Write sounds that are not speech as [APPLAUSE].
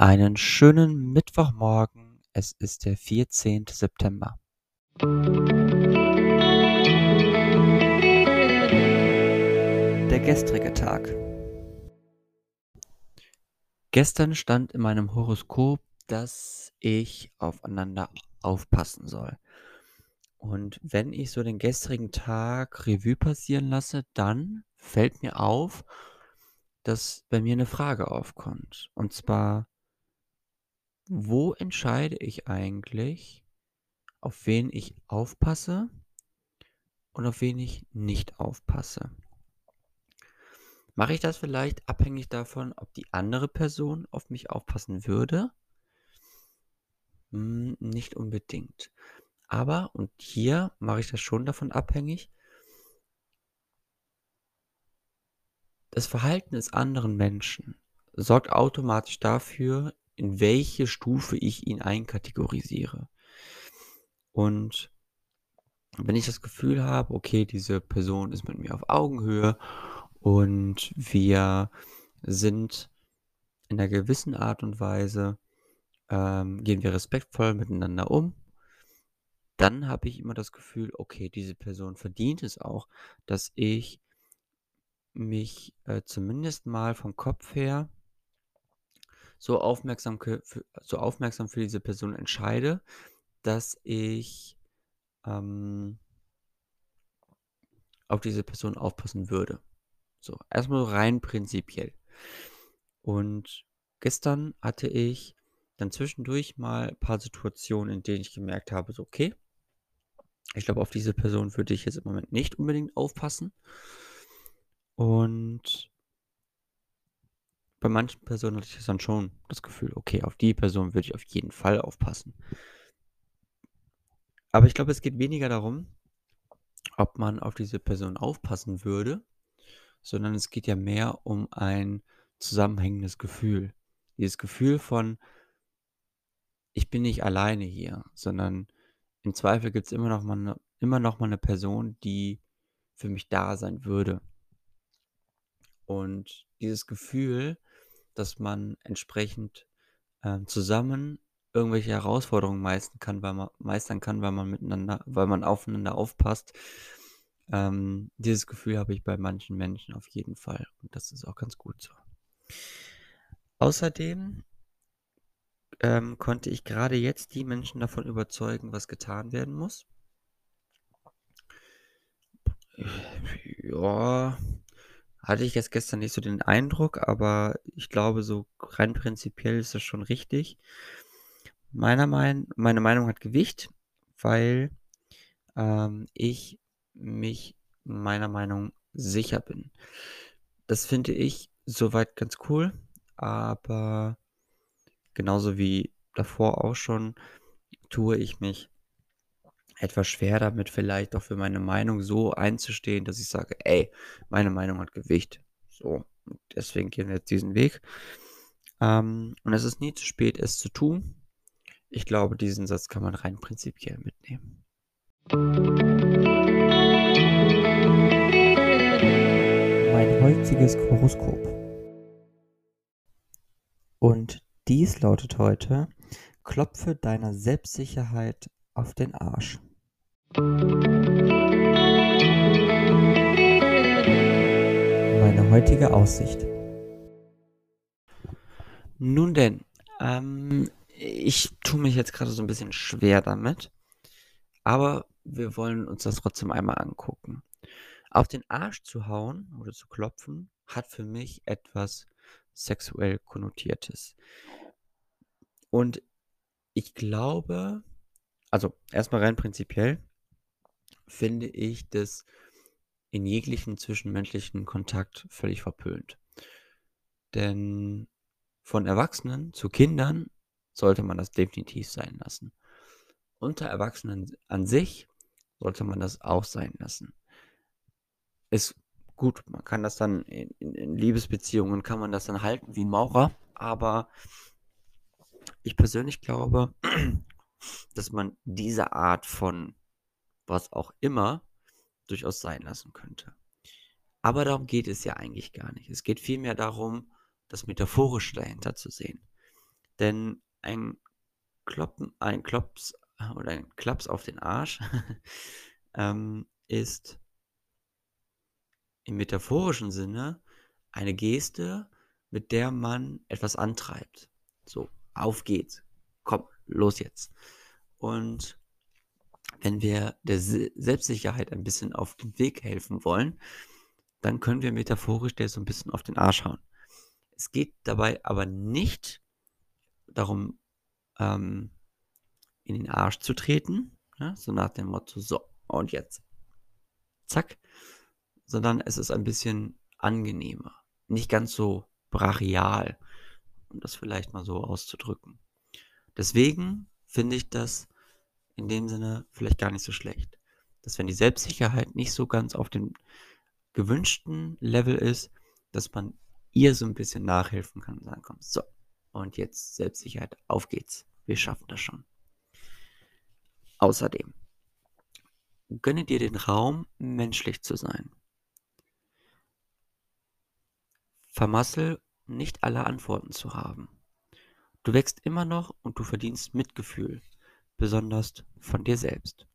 Einen schönen Mittwochmorgen. Es ist der 14. September. Der gestrige Tag. Gestern stand in meinem Horoskop, dass ich aufeinander aufpassen soll. Und wenn ich so den gestrigen Tag Revue passieren lasse, dann fällt mir auf, dass bei mir eine Frage aufkommt. Und zwar, wo entscheide ich eigentlich, auf wen ich aufpasse und auf wen ich nicht aufpasse? Mache ich das vielleicht abhängig davon, ob die andere Person auf mich aufpassen würde? Hm, nicht unbedingt. Aber, und hier mache ich das schon davon abhängig, das Verhalten des anderen Menschen sorgt automatisch dafür, in welche Stufe ich ihn einkategorisiere. Und wenn ich das Gefühl habe, okay, diese Person ist mit mir auf Augenhöhe und wir sind in einer gewissen Art und Weise, ähm, gehen wir respektvoll miteinander um, dann habe ich immer das Gefühl, okay, diese Person verdient es auch, dass ich mich äh, zumindest mal vom Kopf her so aufmerksam, für, so aufmerksam für diese Person entscheide, dass ich ähm, auf diese Person aufpassen würde. So, erstmal rein prinzipiell. Und gestern hatte ich dann zwischendurch mal ein paar Situationen, in denen ich gemerkt habe, so, okay, ich glaube, auf diese Person würde ich jetzt im Moment nicht unbedingt aufpassen. Und bei manchen Personen hatte ich dann schon das Gefühl, okay, auf die Person würde ich auf jeden Fall aufpassen. Aber ich glaube, es geht weniger darum, ob man auf diese Person aufpassen würde, sondern es geht ja mehr um ein zusammenhängendes Gefühl. Dieses Gefühl von, ich bin nicht alleine hier, sondern im Zweifel gibt es immer eine, immer noch mal eine Person, die für mich da sein würde. Und dieses Gefühl, dass man entsprechend ähm, zusammen irgendwelche Herausforderungen meistern kann, weil man meistern kann, weil man miteinander, weil man aufeinander aufpasst. Ähm, dieses Gefühl habe ich bei manchen Menschen auf jeden Fall. Und das ist auch ganz gut so. Außerdem ähm, konnte ich gerade jetzt die Menschen davon überzeugen, was getan werden muss. Ja, hatte ich jetzt gestern nicht so den Eindruck, aber ich glaube, so rein prinzipiell ist das schon richtig. Meiner mein, meine Meinung hat Gewicht, weil ähm, ich mich meiner Meinung sicher bin. Das finde ich soweit ganz cool, aber genauso wie davor auch schon, tue ich mich etwas schwer damit, vielleicht auch für meine Meinung so einzustehen, dass ich sage, ey, meine Meinung hat Gewicht. So, deswegen gehen wir jetzt diesen Weg. Ähm, und es ist nie zu spät, es zu tun. Ich glaube, diesen Satz kann man rein prinzipiell mitnehmen. Mein heutiges Horoskop. Und dies lautet heute, klopfe deiner Selbstsicherheit auf den Arsch. Meine heutige Aussicht. Nun denn, ähm, ich tue mich jetzt gerade so ein bisschen schwer damit, aber wir wollen uns das trotzdem einmal angucken. Auf den Arsch zu hauen oder zu klopfen hat für mich etwas sexuell konnotiertes. Und ich glaube, also erstmal rein prinzipiell finde ich das in jeglichen zwischenmenschlichen Kontakt völlig verpönt. Denn von Erwachsenen zu Kindern sollte man das definitiv sein lassen. Unter Erwachsenen an sich sollte man das auch sein lassen. Ist gut, man kann das dann in, in, in Liebesbeziehungen, kann man das dann halten wie ein Maurer, aber ich persönlich glaube, [CLEARS THROAT] dass man diese Art von was auch immer durchaus sein lassen könnte. Aber darum geht es ja eigentlich gar nicht. Es geht vielmehr darum, das Metaphorische dahinter zu sehen. Denn ein Kloppen, ein Klops [LAUGHS] oder ein Klaps auf den Arsch [LAUGHS] ähm, ist im metaphorischen Sinne eine Geste, mit der man etwas antreibt. So, auf geht's. Komm, los jetzt. Und wenn wir der Selbstsicherheit ein bisschen auf den Weg helfen wollen, dann können wir metaphorisch der so ein bisschen auf den Arsch hauen. Es geht dabei aber nicht darum, ähm, in den Arsch zu treten, ja, so nach dem Motto, so, und jetzt, zack, sondern es ist ein bisschen angenehmer, nicht ganz so brachial, um das vielleicht mal so auszudrücken. Deswegen finde ich das in dem Sinne vielleicht gar nicht so schlecht, dass wenn die Selbstsicherheit nicht so ganz auf dem gewünschten Level ist, dass man ihr so ein bisschen nachhelfen kann und sagen, komm, so, und jetzt Selbstsicherheit, auf geht's, wir schaffen das schon. Außerdem, gönne dir den Raum, menschlich zu sein. Vermassel nicht alle Antworten zu haben. Du wächst immer noch und du verdienst Mitgefühl, besonders von dir selbst.